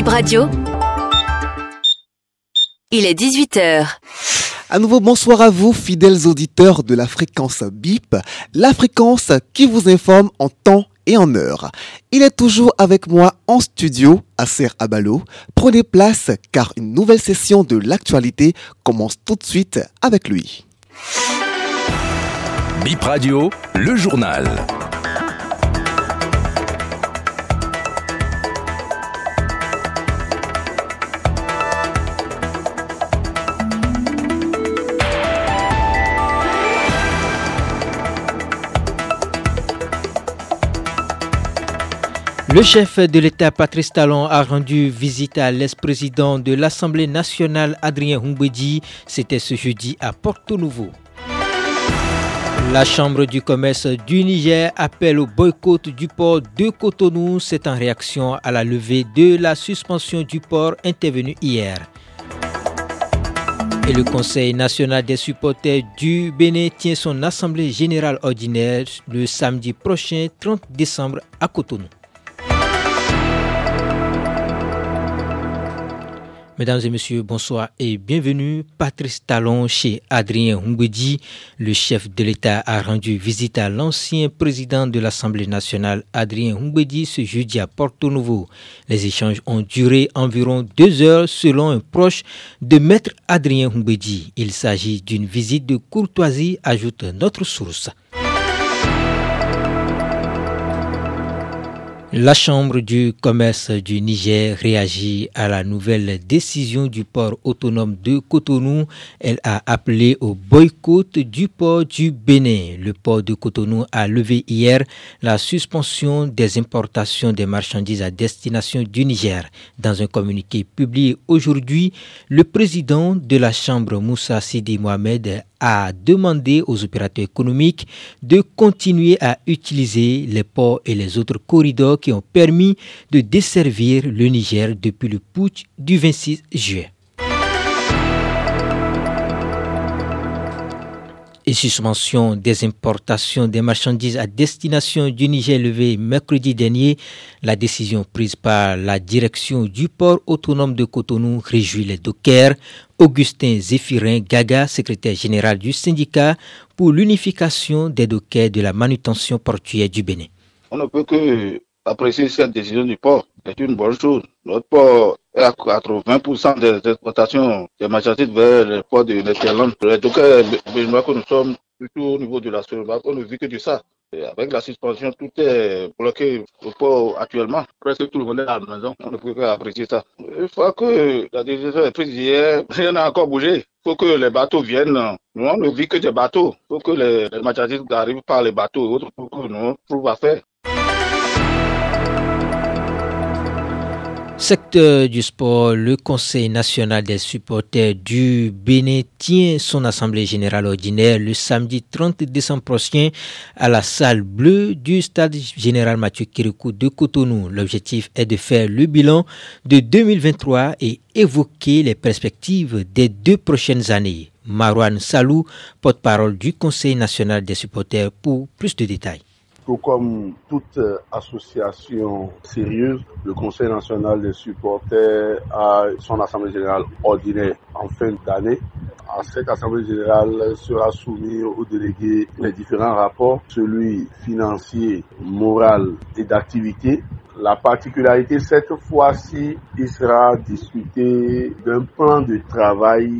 Bip Radio. Il est 18h. À nouveau, bonsoir à vous, fidèles auditeurs de la fréquence BIP, la fréquence qui vous informe en temps et en heure. Il est toujours avec moi en studio, Acer Abalo. Prenez place car une nouvelle session de l'actualité commence tout de suite avec lui. Bip Radio, le journal. Le chef de l'État, Patrice Talon, a rendu visite à l'ex-président de l'Assemblée nationale, Adrien Humbedi. C'était ce jeudi à Porto Nouveau. La Chambre du commerce du Niger appelle au boycott du port de Cotonou. C'est en réaction à la levée de la suspension du port intervenue hier. Et le Conseil national des supporters du Bénin tient son assemblée générale ordinaire le samedi prochain 30 décembre à Cotonou. Mesdames et messieurs, bonsoir et bienvenue. Patrice Talon chez Adrien Hungwedi, le chef de l'État, a rendu visite à l'ancien président de l'Assemblée nationale, Adrien Hungwedi, ce jeudi à Porto Novo. Les échanges ont duré environ deux heures selon un proche de maître Adrien Hungwedi. Il s'agit d'une visite de courtoisie, ajoute notre source. La Chambre du commerce du Niger réagit à la nouvelle décision du port autonome de Cotonou. Elle a appelé au boycott du port du Bénin. Le port de Cotonou a levé hier la suspension des importations des marchandises à destination du Niger. Dans un communiqué publié aujourd'hui, le président de la Chambre, Moussa Sidi Mohamed, a demandé aux opérateurs économiques de continuer à utiliser les ports et les autres corridors qui ont permis de desservir le Niger depuis le putsch du 26 juillet. Et suspension des importations des marchandises à destination du Niger levé mercredi dernier, la décision prise par la direction du port autonome de Cotonou réjouit les dockers. Augustin Zéphirin Gaga, secrétaire général du syndicat pour l'unification des dockers de la manutention portuaire du Bénin. On ne peut que apprécier cette décision du port. C'est une bonne chose. Notre port est à 80% des exportations des marchandises vers le port de Netherlands. Donc, que nous sommes plutôt au niveau de la on ne vit que de ça. Avec la suspension, tout est bloqué au port actuellement. Presque tout le monde est à la maison. On ne peut qu'apprécier ça. Une fois que la décision est prise hier, rien n'a encore bougé. Il faut que les bateaux viennent. Nous, on ne vit que des bateaux. Il faut que les, les marchandises arrivent par les bateaux et autres pour que nous trouvons à faire. Secteur du sport, le Conseil national des supporters du Bénin tient son assemblée générale ordinaire le samedi 30 décembre prochain à la salle bleue du stade général Mathieu Kirikou de Cotonou. L'objectif est de faire le bilan de 2023 et évoquer les perspectives des deux prochaines années. Marwan Salou, porte-parole du Conseil national des supporters, pour plus de détails comme toute association sérieuse, le Conseil national des supporters a son assemblée générale ordinaire en fin d'année. À cette assemblée générale sera soumis aux délégués les différents rapports, celui financier, moral et d'activité, la particularité cette fois-ci, il sera discuté d'un plan de travail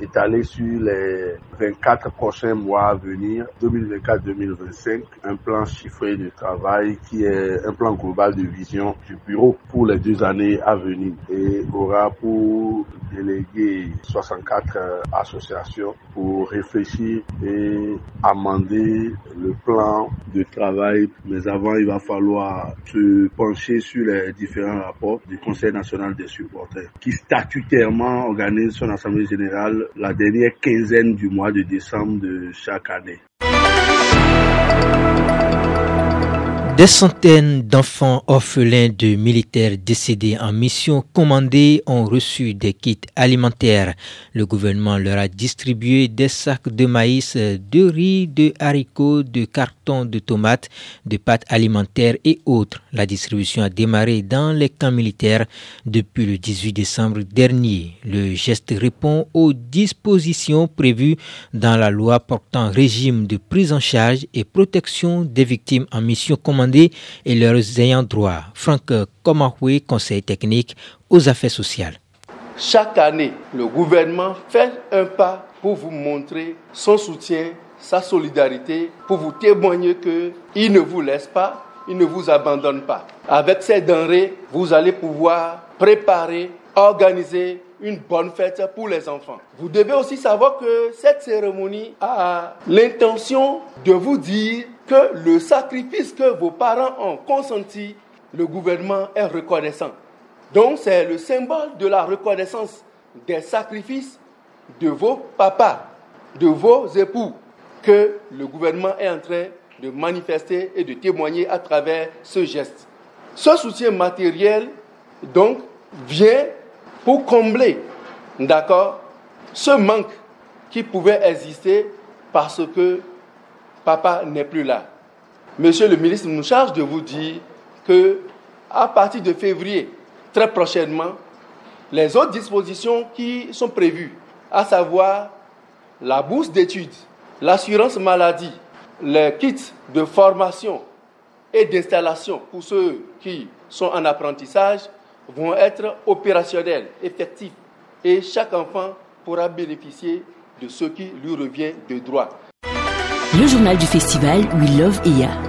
étalé sur les 24 prochains mois à venir, 2024-2025, un plan chiffré de travail qui est un plan global de vision du bureau pour les deux années à venir et aura pour déléguer 64 associations pour réfléchir et amender le plan de travail. Mais avant, il va falloir se pencher sur les différents rapports du Conseil national des supporters, qui statutairement organise son assemblée générale la dernière quinzaine du mois de décembre de chaque année. Des centaines d'enfants orphelins de militaires décédés en mission commandée ont reçu des kits alimentaires. Le gouvernement leur a distribué des sacs de maïs, de riz, de haricots, de cartons de tomates, de pâtes alimentaires et autres. La distribution a démarré dans les camps militaires depuis le 18 décembre dernier. Le geste répond aux dispositions prévues dans la loi portant régime de prise en charge et protection des victimes en mission commandée et leurs ayants droit. Franck Komahwe, conseil technique aux affaires sociales. Chaque année, le gouvernement fait un pas pour vous montrer son soutien, sa solidarité, pour vous témoigner qu'il ne vous laisse pas, il ne vous abandonne pas. Avec ces denrées, vous allez pouvoir préparer, organiser une bonne fête pour les enfants. Vous devez aussi savoir que cette cérémonie a l'intention de vous dire que le sacrifice que vos parents ont consenti, le gouvernement est reconnaissant. Donc c'est le symbole de la reconnaissance des sacrifices de vos papas, de vos époux, que le gouvernement est en train de manifester et de témoigner à travers ce geste. Ce soutien matériel, donc, vient pour combler, d'accord, ce manque qui pouvait exister parce que papa n'est plus là. Monsieur le ministre nous charge de vous dire que à partir de février, très prochainement les autres dispositions qui sont prévues, à savoir la bourse d'études, l'assurance maladie, les kits de formation et d'installation pour ceux qui sont en apprentissage vont être opérationnels, effectifs, et chaque enfant pourra bénéficier de ce qui lui revient de droit. Le journal du festival We Love IA.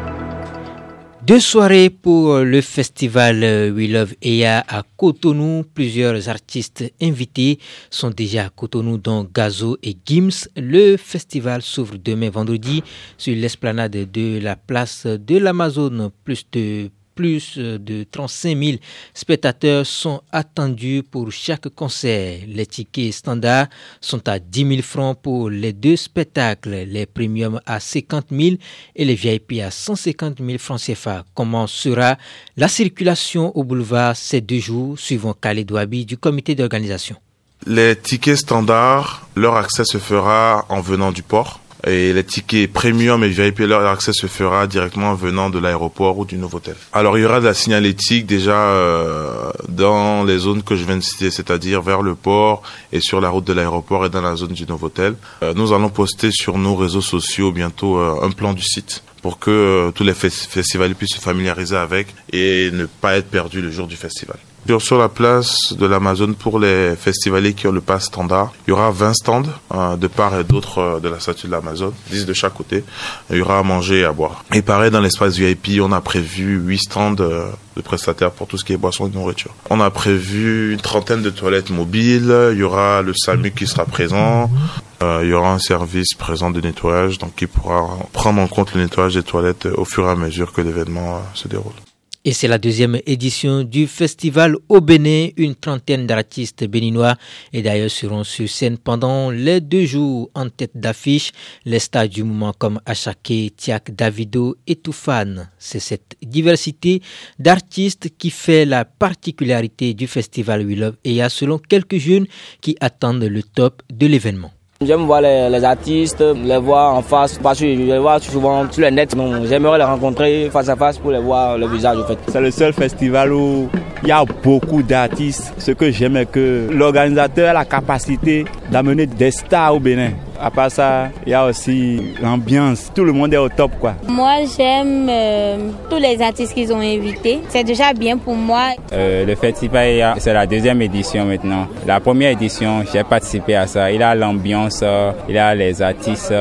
Deux soirées pour le festival We Love EA à Cotonou. Plusieurs artistes invités sont déjà à Cotonou, dont Gazo et Gims. Le festival s'ouvre demain vendredi sur l'esplanade de la place de l'Amazone. Plus de plus de 35 000 spectateurs sont attendus pour chaque concert. Les tickets standards sont à 10 000 francs pour les deux spectacles, les premiums à 50 000 et les VIP à 150 000 francs CFA. Comment sera la circulation au boulevard ces deux jours, suivant Khaled Douabi du comité d'organisation? Les tickets standards, leur accès se fera en venant du port et les tickets premium et VIP, leur accès se fera directement en venant de l'aéroport ou du hôtel. Alors il y aura de la signalétique déjà euh, dans les zones que je viens de citer, c'est-à-dire vers le port et sur la route de l'aéroport et dans la zone du Novotel. Euh, nous allons poster sur nos réseaux sociaux bientôt euh, un plan du site pour que tous les festivals puissent se familiariser avec et ne pas être perdus le jour du festival. Sur la place de l'Amazon pour les festivaliers qui ont le pass standard, il y aura 20 stands euh, de part et d'autre euh, de la statue de l'Amazon, 10 de chaque côté. Il y aura à manger et à boire. Et pareil, dans l'espace VIP, on a prévu 8 stands euh, de prestataires pour tout ce qui est boissons et nourriture. On a prévu une trentaine de toilettes mobiles. Il y aura le SAMU qui sera présent. il y aura un service présent de nettoyage, donc qui pourra prendre en compte le nettoyage des toilettes au fur et à mesure que l'événement se déroule. Et c'est la deuxième édition du festival au Bénin. Une trentaine d'artistes béninois et d'ailleurs seront sur scène pendant les deux jours en tête d'affiche. Les stars du moment comme Achake, Tiak, Davido et Toufan. C'est cette diversité d'artistes qui fait la particularité du festival We Love et il y a selon quelques jeunes qui attendent le top de l'événement. J'aime voir les, artistes, les voir en face, parce que je les vois souvent sur le net. J'aimerais les rencontrer face à face pour les voir le visage en fait. C'est le seul festival où il y a beaucoup d'artistes. Ce que j'aime est que l'organisateur a la capacité d'amener des stars au Bénin. À part ça, il y a aussi l'ambiance. Tout le monde est au top, quoi. Moi, j'aime euh, tous les artistes qu'ils ont invités. C'est déjà bien pour moi. Euh, le festival, c'est la deuxième édition maintenant. La première édition, j'ai participé à ça. Il a l'ambiance, il a les artistes.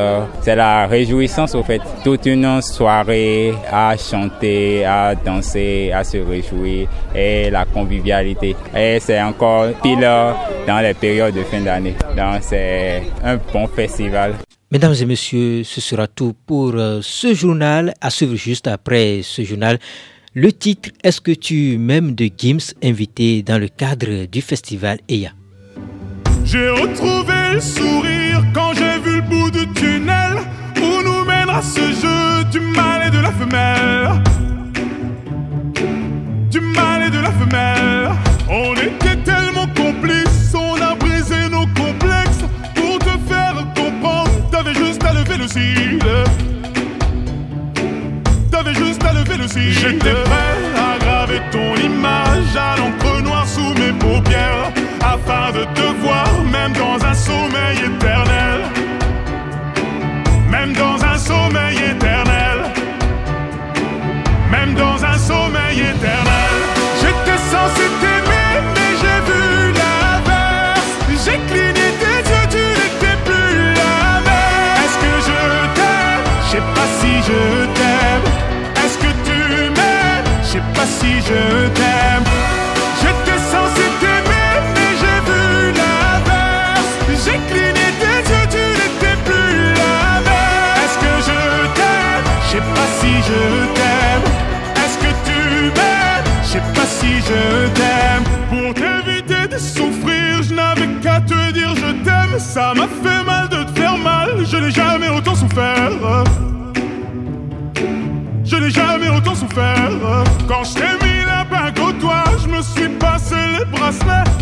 C'est la réjouissance, au fait. Toute une soirée à chanter, à danser, à se réjouir et la convivialité. Et c'est encore pile dans les périodes de fin d'année. Donc, c'est un bon festival Mesdames et messieurs, ce sera tout pour euh, ce journal. À suivre juste après ce journal. Le titre Est-ce que tu m'aimes de Gims, invité dans le cadre du festival EYA. J'ai retrouvé le sourire quand j'ai vu le bout du tunnel où nous mènera ce jeu du mal et de la femelle. je te je t'aime. J'étais censé t'aimer, mais j'ai vu l'inverse. J'ai cligné tes yeux, tu n'étais plus la même. Est-ce que je t'aime? Je sais pas si je t'aime. Est-ce que tu m'aimes? Je sais pas si je t'aime. Pour t'éviter de souffrir, je n'avais qu'à te dire je t'aime. Ça m'a fait mal de te faire mal, je n'ai jamais autant souffert. Je n'ai jamais autant souffert quand je t'ai.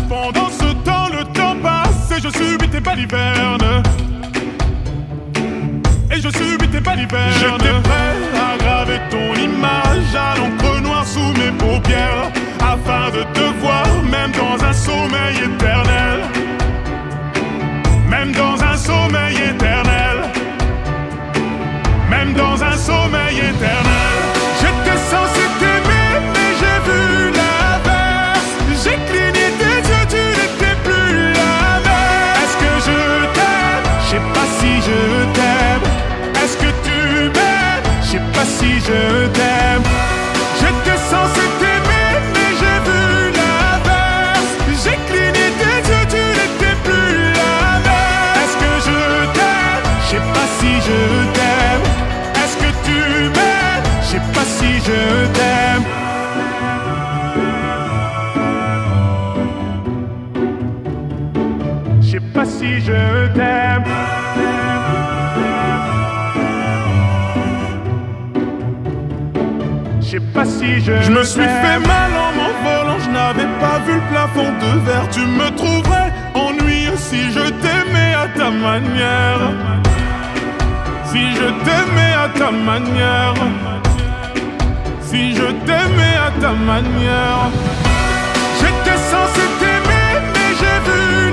Pendant ce temps, le temps passe et je subis tes balivernes. Et je subis tes balivernes. J'étais prêt à graver ton image à l'encre noire sous mes paupières. Afin de te voir, même dans un sommeil éternel. je. Je me suis fait mal en m'envolant, je n'avais pas vu le plafond de verre. Tu me trouverais ennuyeux si je t'aimais à ta manière. Si je t'aimais à ta manière. Si je t'aimais à ta manière. J'étais censé t'aimer, mais j'ai vu.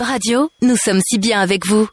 Radio, nous sommes si bien avec vous.